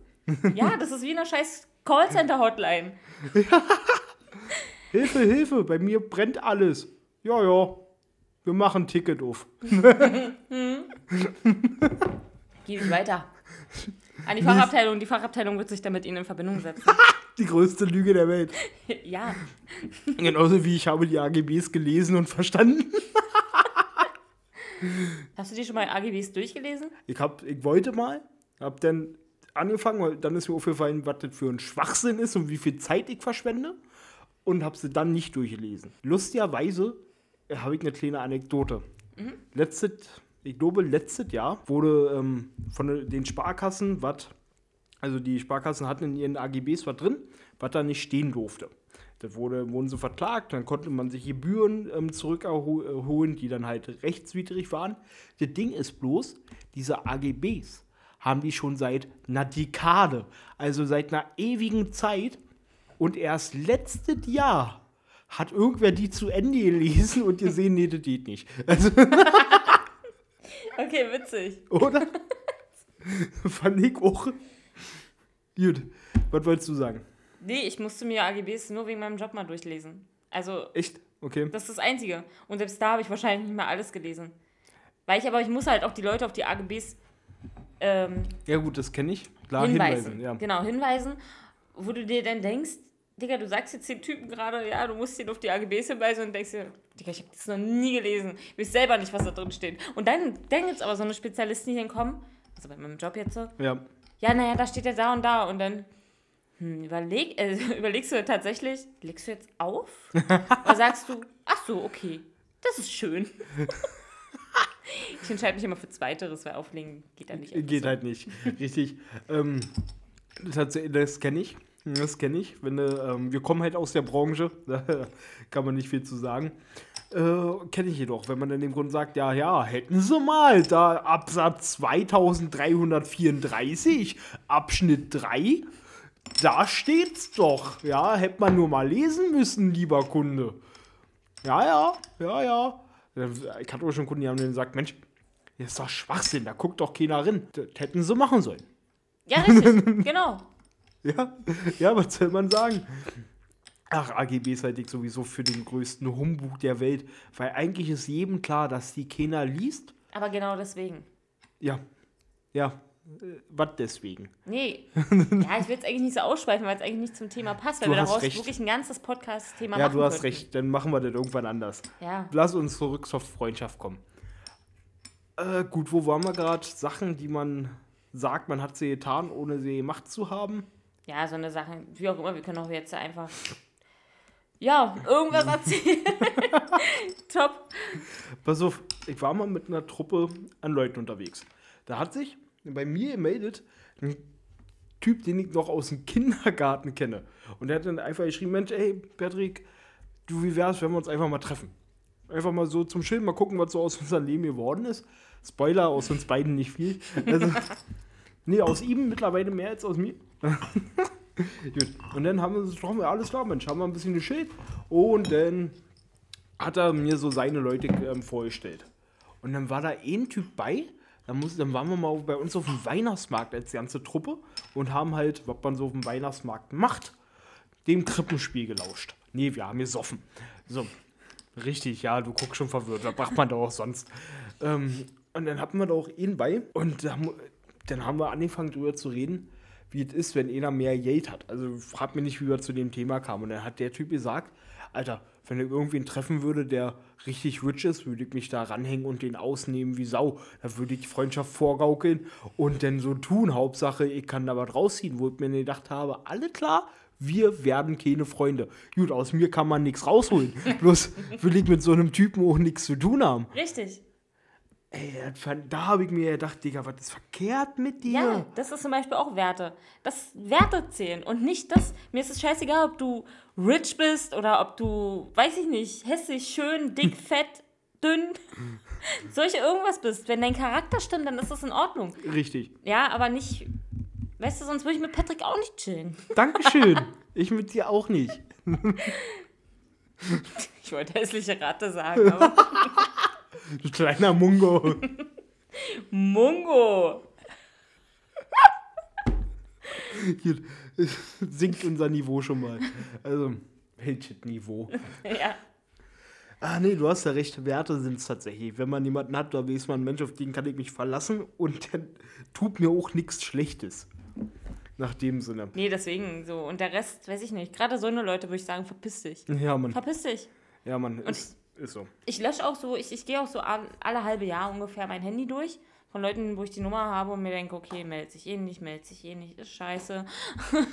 Ja, das ist wie eine scheiß Callcenter-Hotline. <laughs> Hilfe, Hilfe, bei mir brennt alles. Ja, ja. Wir machen ein Ticket auf. <laughs> Geh weiter. An die Fachabteilung. Die Fachabteilung wird sich dann mit Ihnen in Verbindung setzen. <laughs> Die größte Lüge der Welt. ja. Genauso wie ich habe die AGBs gelesen und verstanden. Hast du die schon mal AGBs durchgelesen? Ich, hab, ich wollte mal, hab dann angefangen, weil dann ist mir aufgefallen, was das für ein Schwachsinn ist und wie viel Zeit ich verschwende. Und habe sie dann nicht durchgelesen. Lustigerweise äh, habe ich eine kleine Anekdote. Letztes, ich glaube, letztes Jahr wurde ähm, von den Sparkassen was, also die Sparkassen hatten in ihren AGBs was drin, was da nicht stehen durfte. Da wurde, wurden sie verklagt, dann konnte man sich Gebühren ähm, zurückholen, die dann halt rechtswidrig waren. Das Ding ist bloß, diese AGBs haben die schon seit einer Dekade, also seit einer ewigen Zeit. Und erst letztes Jahr hat irgendwer die zu Ende gelesen und gesehen, nee, das geht nicht. Also, Okay, witzig. oder? <laughs> Fand ich auch. Gut, was wolltest du sagen? Nee, ich musste mir AGBs nur wegen meinem Job mal durchlesen. Also, Echt? Okay. das ist das Einzige. Und selbst da habe ich wahrscheinlich nicht mal alles gelesen. Weil ich aber, ich muss halt auch die Leute auf die AGBs ähm, Ja, gut, das kenne ich. Klar, hinweisen. hinweisen. Ja. Genau, hinweisen, wo du dir dann denkst, Digga, du sagst jetzt den Typen gerade, ja, du musst ihn auf die AGBs hinweisen und denkst dir, Digga, ich habe das noch nie gelesen. Ich weiß selber nicht, was da drin steht. Und dann, dann gibt es aber so eine Spezialistin, die dann kommen, also bei meinem Job jetzt so, ja. ja, naja, da steht er da und da. Und dann hm, überleg, äh, <laughs> überlegst du tatsächlich, legst du jetzt auf? <laughs> Oder sagst du, ach so, okay, das ist schön. <laughs> ich entscheide mich immer für Zweiteres, weil auflegen geht da nicht. Geht so. halt nicht. Richtig. ähm, tatsächlich, das kenne ich. Das kenne ich. Wenn, du, ähm, wir kommen halt aus der Branche, <laughs> da kann man nicht viel zu sagen. Äh, kenne ich jedoch, wenn man in dem Grund sagt, ja, ja, hätten sie mal da Absatz 2334, Abschnitt 3, da steht's doch. Ja, hätte man nur mal lesen müssen, lieber Kunde. Ja, ja, ja, ja. Ich hatte auch schon Kunden, die haben gesagt, Mensch, das ist doch Schwachsinn, da guckt doch keiner rein. Das hätten sie machen sollen. Ja, richtig, <laughs> genau. Ja, ja, was soll man sagen? Ach, AGBs halte ich sowieso für den größten Humbug der Welt, weil eigentlich ist jedem klar, dass die keiner liest. Aber genau deswegen. Ja, ja, äh, was deswegen? Nee, <laughs> ja, ich will es eigentlich nicht so ausschweifen, weil es eigentlich nicht zum Thema passt, weil Du wir daraus recht. wirklich ein ganzes Podcast-Thema Ja, machen du hast könnten. recht, dann machen wir das irgendwann anders. Ja, Lass uns zurück zur Freundschaft kommen. Äh, gut, wo waren wir gerade? Sachen, die man sagt, man hat sie getan, ohne sie gemacht zu haben. ja, so eine Sache, wie auch immer, wir können auch jetzt einfach, ja, irgendwas <laughs> erzählen. <laughs> Top. Pass auf, ich war mal mit einer Truppe an Leuten unterwegs. Da hat sich bei mir gemeldet ein Typ, den ich noch aus dem Kindergarten kenne. Und der hat dann einfach geschrieben: Mensch, ey, Patrick, du, wie wär's, wenn wir uns einfach mal treffen? Einfach mal so zum Chillen, mal gucken, was so aus unserem Leben geworden ist. Spoiler, aus uns beiden nicht viel. Also, <laughs> nee, aus ihm mittlerweile mehr als aus mir. <laughs> Gut. Und dann haben wir uns getroffen, alles klar, Mensch, haben wir ein bisschen geschillt. Und dann hat er mir so seine Leute ähm, vorgestellt. Und dann war da ein Typ bei, dann, muss, dann waren wir mal bei uns auf dem Weihnachtsmarkt als ganze Truppe und haben halt, was man so auf dem Weihnachtsmarkt macht, dem Krippenspiel gelauscht. Nee, wir haben gesoffen. So, richtig, ja, du guckst schon verwirrt, was macht man da auch sonst? Ähm, und dann hatten wir da auch ihn bei und da mu- dann haben wir angefangen drüber zu reden, wie es ist, wenn einer mehr Geld hat. Also frag mich nicht, wie wir zu dem Thema kamen. Und dann hat der Typ gesagt, Alter, wenn ich irgendwen treffen würde, der richtig rich ist, würde ich mich da ranhängen und den ausnehmen wie Sau. Da würde ich Freundschaft vorgaukeln und dann so tun. Hauptsache, ich kann da was rausziehen, wo ich mir gedacht habe, alle klar, wir werden keine Freunde. Gut, aus mir kann man nichts rausholen. <laughs> Bloß will ich mit so einem Typen auch nichts zu tun haben. Richtig. Ey, fand- da habe ich mir gedacht, Digga, was ist verkehrt mit dir? Ja, das ist zum Beispiel auch Werte. Das Werte zählen und nicht das. Mir ist es scheißegal, ob du rich bist oder ob du, weiß ich nicht, hässlich, schön, dick, <laughs> fett, dünn, <laughs> solche irgendwas bist. Wenn dein Charakter stimmt, dann ist das in Ordnung. Richtig. Ja, aber nicht, weißt du, sonst würde ich mit Patrick auch nicht chillen. <laughs> Dankeschön. ich mit dir auch nicht. Ich wollte hässliche Ratte sagen, aber Du kleiner Mungo. Mungo. Hier, <laughs> sinkt unser Niveau schon mal. Also, welches Niveau? Ja, Ah, nee, du hast ja recht. Werte sind es tatsächlich. Wenn man jemanden hat, da weiß man, Mensch, auf den kann ich mich verlassen und der tut mir auch nichts Schlechtes. Nach dem Sinne. nee, deswegen so. Und der Rest, weiß ich nicht. Gerade so eine Leute würde ich sagen, verpiss dich. Ja, Mann. Verpiss dich. Ja, Mann. Ist, ist so. Ich lösche auch so, ich, ich gehe auch so alle halbe Jahr ungefähr mein Handy durch. Von Leuten, wo ich die Nummer habe und mir denke, okay, meldet sich eh nicht, meldet sich eh nicht, ist scheiße. <laughs>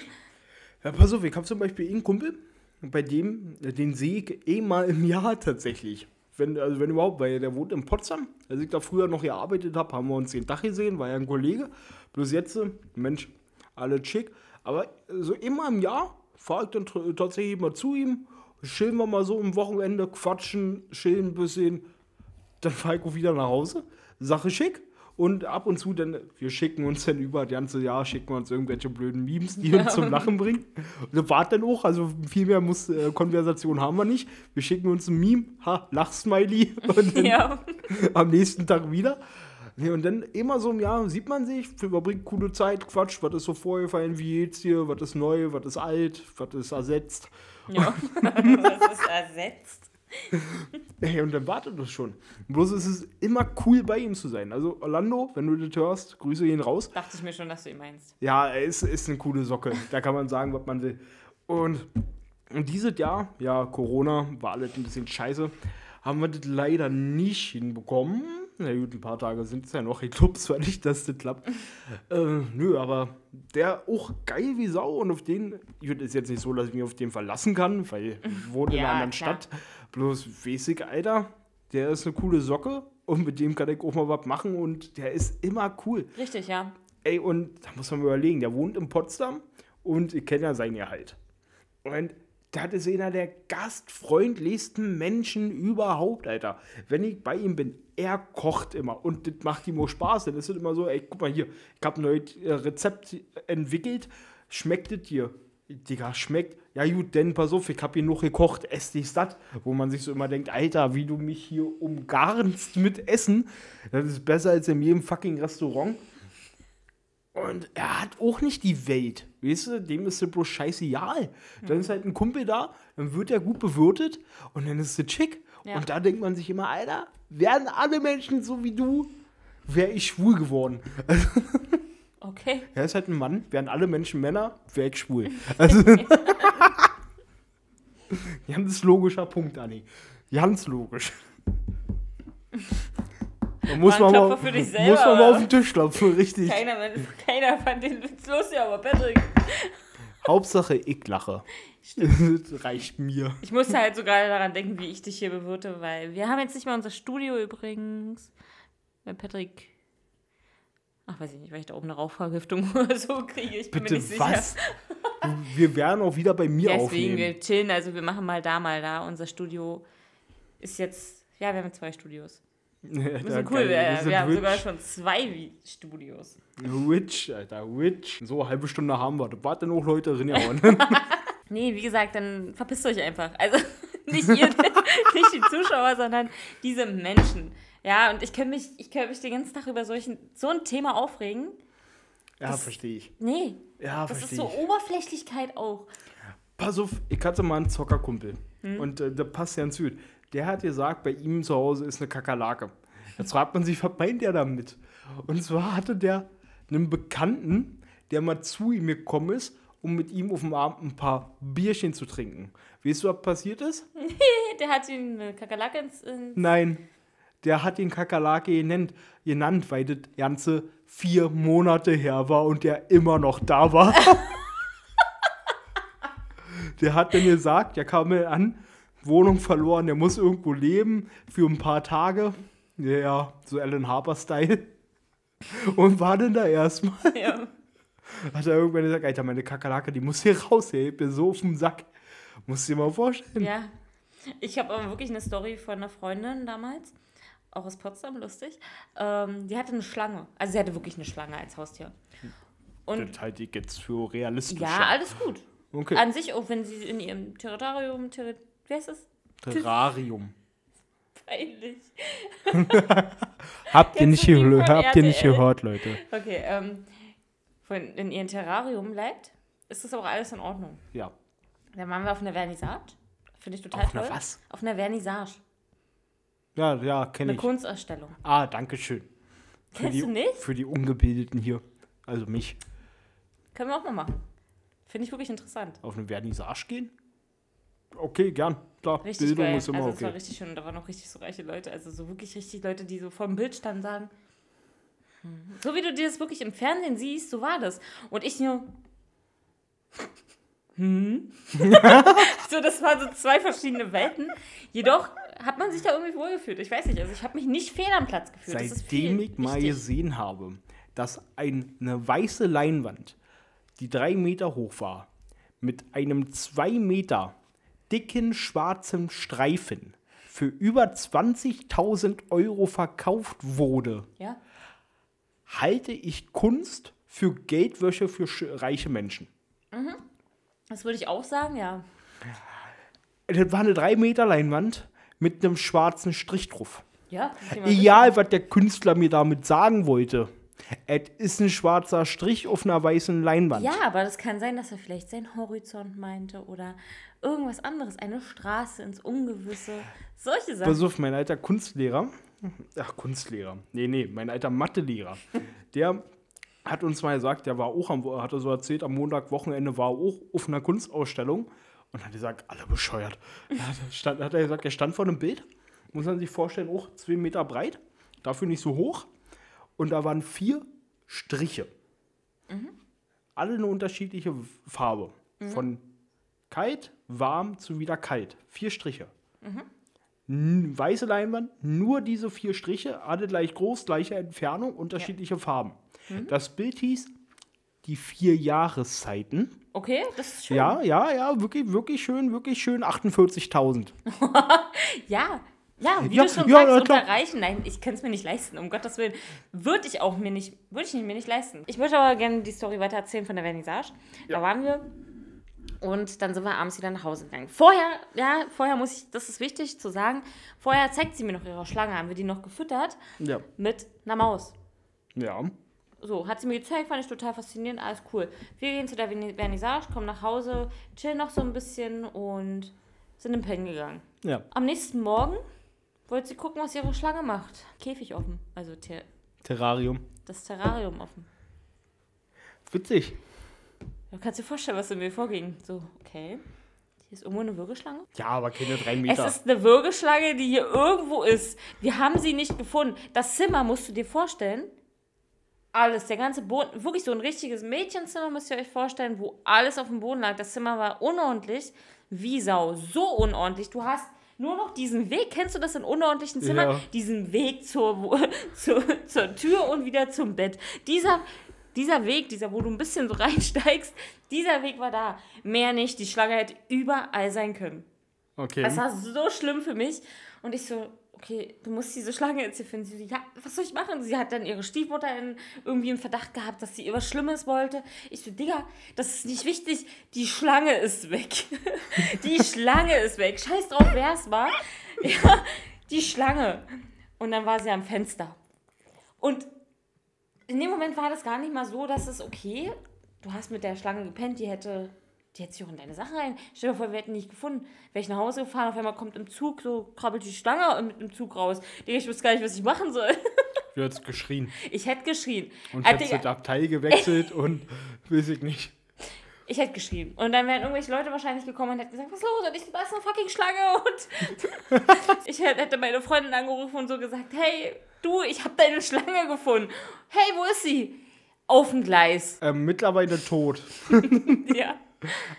Ja, pass auf, ich habe zum Beispiel einen Kumpel, bei dem, den sehe ich eh mal im Jahr tatsächlich. Wenn, also wenn überhaupt, weil der wohnt in Potsdam. Als ich da früher noch gearbeitet habe, haben wir uns den Tag gesehen, war ja ein Kollege. Bloß jetzt, äh, Mensch, alles schick. Aber so immer im Jahr fahre ich dann tatsächlich mal zu ihm, chillen wir mal so am Wochenende, quatschen, chillen ein bisschen. Dann fahre ich auch wieder nach Hause. Sache schick. Und ab und zu dann, wir schicken uns dann über das ganze Jahr, schicken wir uns irgendwelche blöden Memes, die uns zum <laughs> Lachen bringen. Und das war dann auch, also viel mehr muss, äh, Konversation haben wir nicht. Wir schicken uns ein Meme, ha, Lachsmiley <laughs> und ja. am nächsten Tag wieder. Nee, und dann immer so im Jahr sieht man sich, verbringt coole Zeit, quatscht, was ist so vorgefallen, wie geht's dir, was ist neu, was ist alt, was ist ersetzt. Ja. <laughs> das ist ersetzt. Ey, und dann wartet das schon. Bloß ist es immer cool, bei ihm zu sein. Also, Orlando, wenn du das hörst, Grüße ihn raus. Dachte ich mir schon, dass du ihn meinst. Ja, er ist, ist eine coole Socke. Da kann man sagen, was man will. Und, und dieses Jahr, ja, Corona, war alles ein bisschen scheiße, haben wir das leider nicht hinbekommen. Na gut, ein paar Tage sind es ja noch. Ich glaube zwar nicht, dass das klappt. äh, nö, aber der auch geil wie Sau und auf den, ich ist jetzt nicht so, dass ich mich auf den verlassen kann, weil ich wohne in Ja, einer anderen klar. Stadt. Bloß weiß Alter, der ist eine coole Socke und mit dem kann ich auch mal was machen und der ist immer cool. Richtig, ja. Ey, und da muss man überlegen, der wohnt in Potsdam und ich kenne ja sein Gehalt. Und das ist einer der gastfreundlichsten Menschen überhaupt, Alter. Wenn ich bei ihm bin, er kocht immer und das macht ihm auch Spaß. Dann ist immer so, ey, guck mal hier, ich habe ein neues äh, Rezept entwickelt, schmeckt es dir? Digga, schmeckt. Ja gut, denn pass auf, ich habe hier noch gekocht, ess dich satt. Wo man sich so immer denkt, Alter, wie du mich hier umgarnst mit Essen. Das ist besser als in jedem fucking Restaurant. Und er hat auch nicht die Welt. Weißt du, dem ist es bloß scheißegal. Dann ist halt ein Kumpel da, dann wird er gut bewirtet und dann ist es schick. Ja. Und da denkt man sich immer, Alter, werden alle Menschen so wie du, wäre ich schwul geworden. Also, <laughs> Okay. er ist halt ein Mann, wären alle Menschen Männer, wäre ich schwul. <laughs> Also, <laughs> ganz logischer Punkt, Anni. Ganz logisch. Da muss Mal man, mal, für dich muss selber, man mal auf den Tisch klopfen, richtig. Keiner, keiner fand den Witz lustig, aber Patrick. Hauptsache, ich lache. das <laughs> reicht mir. Ich musste halt so gerade daran denken, wie ich dich hier bewirte, weil wir haben jetzt nicht mehr unser Studio übrigens. Weil Patrick. Ach, weiß ich nicht, weil ich da oben eine Rauchvergiftung <laughs> oder so kriege. Ich bin Bitte mir nicht was? sicher. Wir werden auch wieder bei mir Deswegen, aufnehmen. wir chillen, also wir machen mal da, mal da. Unser Studio ist jetzt. Ja, wir haben zwei Studios. Ja, Wir sind cool, wir, wir haben sogar schon zwei Studios. Witch, Alter, Witch. So, eine halbe Stunde haben wir. Da warten auch Leute drin. Ja, Nee, wie gesagt, dann verpisst euch einfach. Also <laughs> nicht ihr, <laughs> nicht die Zuschauer, sondern diese Menschen. Ja, und ich könnte mich, ich könnte mich den ganzen Tag über solchen, so ein Thema aufregen. ja verstehe ich. Nee, Ja, das ist verstehe so ich. Oberflächlichkeit auch. Pass auf, ich hatte mal einen Zockerkumpel. Hm? Und äh, der passt ja ins Süd. Der hat gesagt, bei ihm zu Hause ist eine Kakerlake. Jetzt fragt man sich, was meint der damit? Und zwar hatte der einen Bekannten, der mal zu ihm gekommen ist, um mit ihm auf dem Abend ein paar Bierchen zu trinken. Weißt du, was passiert ist? <laughs> Der hat ihn Kakerlake ins, ins Nein, der hat den Kakerlake genannt, genannt, weil das Ganze vier Monate her war und der immer noch da war. <laughs> der hat dann gesagt, der kam mir an, Wohnung verloren, der muss irgendwo leben für ein paar Tage. Ja, so Alan Harper-Style. Und war dann da erstmal. ja. Hat er irgendwann gesagt, Alter, meine Kakerlake, die muss hier raus, ey, ich bin so auf dem Sack. Musst du dir mal vorstellen. ja. Ich habe aber wirklich eine Story von einer Freundin damals, auch aus Potsdam, lustig. Ähm, die hatte eine Schlange. Also sie hatte wirklich eine Schlange als Haustier. Und Das halte ich jetzt für realistisch. ja, alles gut. Okay. An sich, auch wenn sie in ihrem Territorium, Terri wie heißt das? Terrarium. <laughs> Peinlich. <laughs> Habt ihr nicht, habt ihr nicht gehört, Leute? Okay, ähm, von, in ihrem Terrarium bleibt, ist das auch alles in Ordnung. Ja. Dann waren wir auf einer Vernissage. Finde ich total Auf toll. einer was? Auf einer Vernissage. Ja, ja, kenne Eine ich. Kunstausstellung. Ah, danke schön. Für Kennst die, du nicht? Für die Ungebildeten hier. Also mich. Können wir auch mal machen. Finde ich wirklich interessant. Auf eine Vernissage gehen? Okay, gern. Klar, Richtig Bildung geil. ist immer also es war okay. richtig schön. Da waren auch richtig so reiche Leute. Also so wirklich richtig Leute, die so vor dem Bild standen sagen, hm. so wie du dir das wirklich im Fernsehen siehst, so war das. Und ich nur, <laughs> hm. <laughs> so, das waren so zwei verschiedene Welten. Jedoch hat man sich da irgendwie wohlgefühlt. Ich weiß nicht, also ich habe mich nicht fehl am Platz gefühlt. das Seitdem ich mal wichtig. gesehen habe, dass ein, eine weiße Leinwand, die drei Meter hoch war, mit einem zwei Meter dicken schwarzen Streifen für über 20.000 Euro verkauft wurde, Ja, halte ich Kunst für Geldwäsche für reiche Menschen. das würde ich auch sagen, ja. Das war eine 3 Meter Leinwand mit einem schwarzen Strich drauf. Ja, Egal, was der Künstler mir damit sagen wollte. Es ist ein schwarzer Strich auf einer weißen Leinwand. Ja, aber das kann sein, dass er vielleicht seinen Horizont meinte oder irgendwas anderes. Eine Straße ins Ungewisse. Solche Sachen. Pass auf, mein alter Kunstlehrer, ach, Kunstlehrer, nee, nee, mein alter Mathelehrer, <laughs> der hat uns mal gesagt, der war auch am, hat er so erzählt, am Montag, Wochenende war er auch auf einer Kunstausstellung und hat gesagt, alle bescheuert. Da hat, er stand, hat er gesagt, er stand vor einem Bild, muss man sich vorstellen, auch zwei Meter breit, dafür nicht so hoch. Und da waren vier Striche. Alle eine unterschiedliche Farbe. Von kalt, warm zu wieder kalt. Vier Striche. N- Weiße Leinwand, nur diese vier Striche, alle gleich groß, gleiche Entfernung, unterschiedliche Farben. Das Bild hieß die vier Jahreszeiten. Okay, das ist schön. Ja, ja, ja, wirklich, wirklich schön, wirklich schön. 48.000. <laughs> Ja, ja, wie Ja, du schon ja, sagst, ja, unterreichen. Nein, ich kann es mir nicht leisten, um Gottes Willen. Würde ich auch mir nicht, würde ich mir nicht leisten. Ich möchte aber gerne die Story weiter erzählen von der Vernissage. Da waren wir und dann sind wir abends wieder nach Hause gegangen. Vorher, ja, vorher muss ich, das ist wichtig zu sagen, vorher zeigt sie mir noch ihre Schlange, haben wir die noch gefüttert Ja. mit einer Maus. Ja. So, hat sie mir gezeigt, fand ich total faszinierend, alles cool. Wir gehen zu der Verni- Vernissage, kommen nach Hause, chillen noch so ein bisschen und sind im Pennen gegangen. Ja. Am nächsten Morgen wollte sie gucken, was ihre Schlange macht. Käfig offen, also Ter Terrarium. das Terrarium offen. Witzig. Du kannst dir vorstellen, was in mir vorging. So, okay. Hier ist irgendwo eine Würgeschlange. Ja, aber keine drei Es Meter. ist eine Würgeschlange, die hier irgendwo ist. Wir haben sie nicht gefunden. Das Zimmer musst du dir vorstellen. Alles, der ganze Boden, wirklich so ein richtiges Mädchenzimmer müsst ihr euch vorstellen, wo alles auf dem Boden lag. Das Zimmer war unordentlich wie Sau. So unordentlich. Du hast nur noch diesen Weg, kennst du das in unordentlichen Zimmern? Ja. Diesen Weg zur, <laughs> zur, zur Tür und wieder zum Bett. Dieser, dieser Weg, dieser, wo du ein bisschen so <laughs> reinsteigst, dieser Weg war da. Mehr nicht. Die Schlange hätte überall sein können. Okay. Das war so schlimm für mich. Und ich so, okay, du musst diese Schlange jetzt hier finden. Sie ja, was soll ich machen? Sie hat dann ihre Stiefmutter in, irgendwie im Verdacht gehabt, dass sie ihr was Schlimmes wollte. Ich so, Digga, das ist nicht wichtig. Die Schlange ist weg. <laughs> die Schlange ist weg. Scheiß drauf, wer es war. <laughs> Ja, die Schlange. Und dann war sie am Fenster. Und in dem Moment war das gar nicht mal so, dass es okay, du hast mit der Schlange gepennt, die hätte, die in deine Sachen rein. Stell dir vor, wir hätten nicht gefunden. Wäre ich nach Hause gefahren, auf einmal kommt im Zug, so krabbelt die Schlange mit dem Zug raus. Digga, ich wusste gar nicht, was ich machen soll. <laughs> Du hättest geschrien. Ich hätte geschrien. Und Ah, hättest das Abteil gewechselt und <laughs> weiß ich nicht. ich hätte geschrien. Und dann wären irgendwelche Leute wahrscheinlich gekommen und hätten gesagt, was ist los? Und ich, ist eine fucking Schlange. Und <laughs> ich hätte hätte meine Freundin angerufen und so gesagt, hey, du, ich habe deine Schlange gefunden. Hey, wo ist sie? Auf dem Gleis. Ähm, mittlerweile tot. Ja.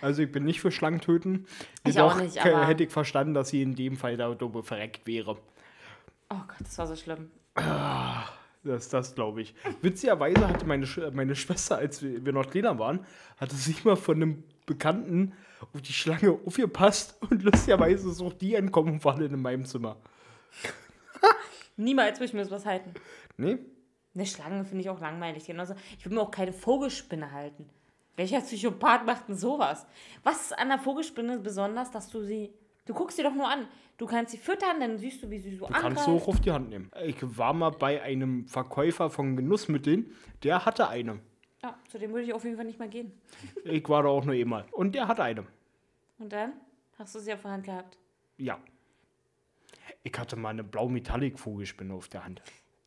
Also ich bin nicht für Schlangen töten. Ich Jedoch auch nicht, aber- hätte ich verstanden, dass sie in dem Fall da dumme verreckt wäre. Oh Gott, das war so schlimm. Das, das glaube ich. Witzigerweise hatte meine, Sch meine Schwester, als wir noch kleiner waren, hatte sich mal von einem Bekannten auf die Schlange aufgepasst und lustigerweise ist auch die entkommen fallen in meinem Zimmer. <laughs> Niemals würde ich mir sowas halten. Nee? Eine Schlange finde ich auch langweilig. Genauso. Ich würde mir auch keine Vogelspinne halten. Welcher Psychopath macht denn sowas? Was ist an der Vogelspinne besonders, dass du sie. Du guckst sie doch nur an. Du kannst sie füttern, dann siehst du, wie sie so Du kannst angreift. du auch auf die Hand nehmen. Ich war mal bei einem Verkäufer von Genussmitteln, der hatte eine. Ja, zu dem würde ich auf jeden Fall nicht mehr gehen. Ich war da auch nur einmal. Und der hatte eine. Und dann hast du sie auf der Hand gehabt. Ja. Ich hatte mal eine blau-metallic-Vogelspinne auf der Hand.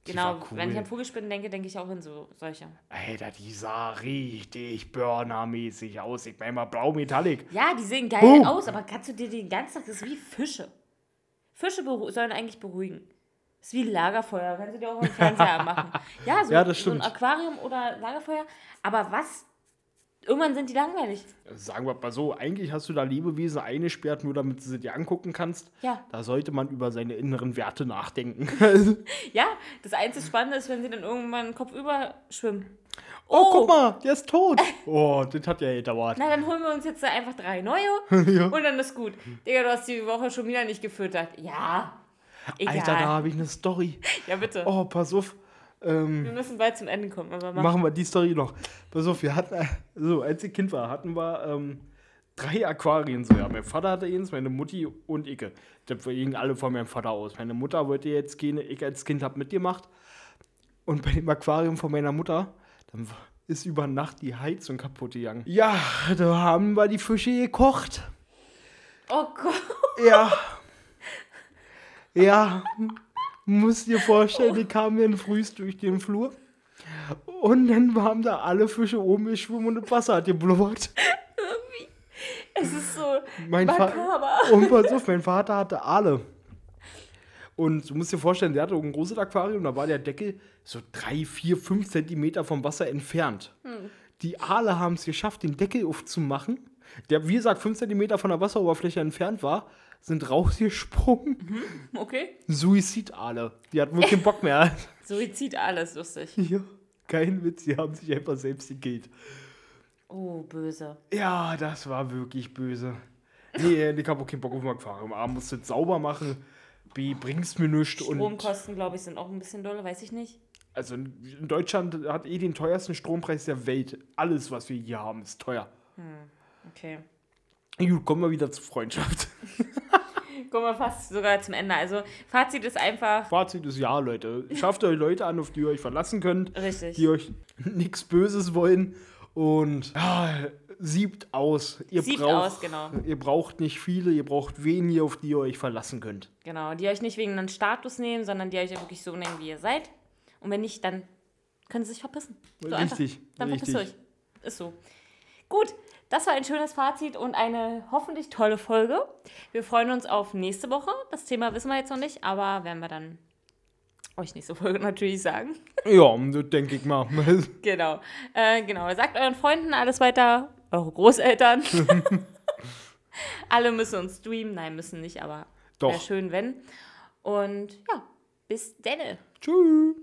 Genau, cool. wenn ich an Vogelspinnen denke, denke ich auch in so solche. Alter, die sah richtig burnermäßig aus. Ich meine mal blau-metallic. Ja, die sehen geil Boom. aus, aber kannst du dir den ganzen Tag, das ist wie Fische. Fische sollen eigentlich beruhigen. Das ist wie Lagerfeuer, kannst du dir auch im Fernseher <laughs> machen. Ja, so, Ja, so ein. Aquarium oder Lagerfeuer. Aber was? Irgendwann sind die langweilig. Sagen wir mal so, eigentlich hast du da Lebewesen eingesperrt, nur damit du sie dir angucken kannst. Ja. Da sollte man über seine inneren Werte nachdenken. <laughs> <laughs> Ja, das einzige Spannende ist, wenn sie dann irgendwann kopfüber schwimmen. oh, guck mal, der ist tot. <laughs> Oh, das hat ja gedauert. Na, dann holen wir uns jetzt einfach drei neue und dann ist gut. Digga, du hast die Woche schon wieder nicht gefüttert. Ja. Egal. Alter, da habe ich eine Story. ja, bitte. Oh, pass auf. Ähm, Wir müssen bald zum Ende kommen. Aber mach. machen wir die Story noch. Pass auf, wir hatten, äh, so, als ich Kind war, hatten wir ähm, drei Aquarien so. Ja, mein Vater hatte eins, meine Mutti und ich. Das gingen alle von meinem Vater aus. Meine Mutter wollte jetzt gehen, ich als Kind habe mitgemacht. Und bei dem Aquarium von meiner Mutter, dann ist über Nacht die Heizung kaputt gegangen. Ja, da haben wir die Fische gekocht. Oh Gott. Ja. Ja. <laughs> Musst dir vorstellen, die kamen dann frühst durch den Flur. Und dann waren da alle Fische oben geschwommen und das Wasser hat geblubbert. Es ist so Mein makaber. Und pass auf, mein Vater hatte Aale. Und du musst dir vorstellen, der hatte ein großes Aquarium, da war der Deckel so drei, vier, fünf Zentimeter vom Wasser entfernt. Die Aale haben es geschafft, den Deckel aufzumachen, der, wie gesagt, fünf Zentimeter von der Wasseroberfläche entfernt war, sind rausgesprungen. Okay. Suizidale. Die hatten wirklich keinen Bock mehr. <laughs> Suizid, alles lustig. Ja, kein Witz, die haben sich einfach selbst gekillt. Oh, böse. Ja, das war wirklich böse. Nee, ich habe auch keinen Bock auf ein Aquarium. A, musst du es sauber machen. B, bringst mir nichts. Und Stromkosten, glaube ich, sind auch ein bisschen dolle, weiß ich nicht. also in Deutschland hat eh den teuersten Strompreis der Welt. Alles, was wir hier haben, ist teuer. Okay. Gut, kommen wir wieder zur Freundschaft. <laughs> Kommen wir fast sogar zum Ende. Also, Fazit ist einfach Fazit ist ja, Leute. Schafft euch Leute an, auf die ihr euch verlassen könnt. richtig. Die euch <laughs> nichts Böses wollen. Und ja, siebt aus. Ihr Siebt braucht, aus, genau. Ihr braucht nicht viele, ihr braucht wenige, auf die ihr euch verlassen könnt. Genau, die euch nicht wegen einem Status nehmen, sondern die euch wirklich so nehmen, wie ihr seid. Und wenn nicht, dann können sie sich verpissen. So einfach. Richtig, Dann richtig. verpisst euch. Ist so. Gut, das war ein schönes Fazit und eine hoffentlich tolle Folge. Wir freuen uns auf nächste Woche. Das Thema wissen wir jetzt noch nicht, aber werden wir dann euch nächste Folge <laughs> natürlich sagen. Ja, das denke ich mal. <laughs> Genau. Äh, genau. Sagt euren Freunden alles weiter, eure Großeltern. <laughs> Alle müssen uns streamen. Nein, müssen nicht, aber wäre schön, wenn. Und ja, bis denne. Tschüss.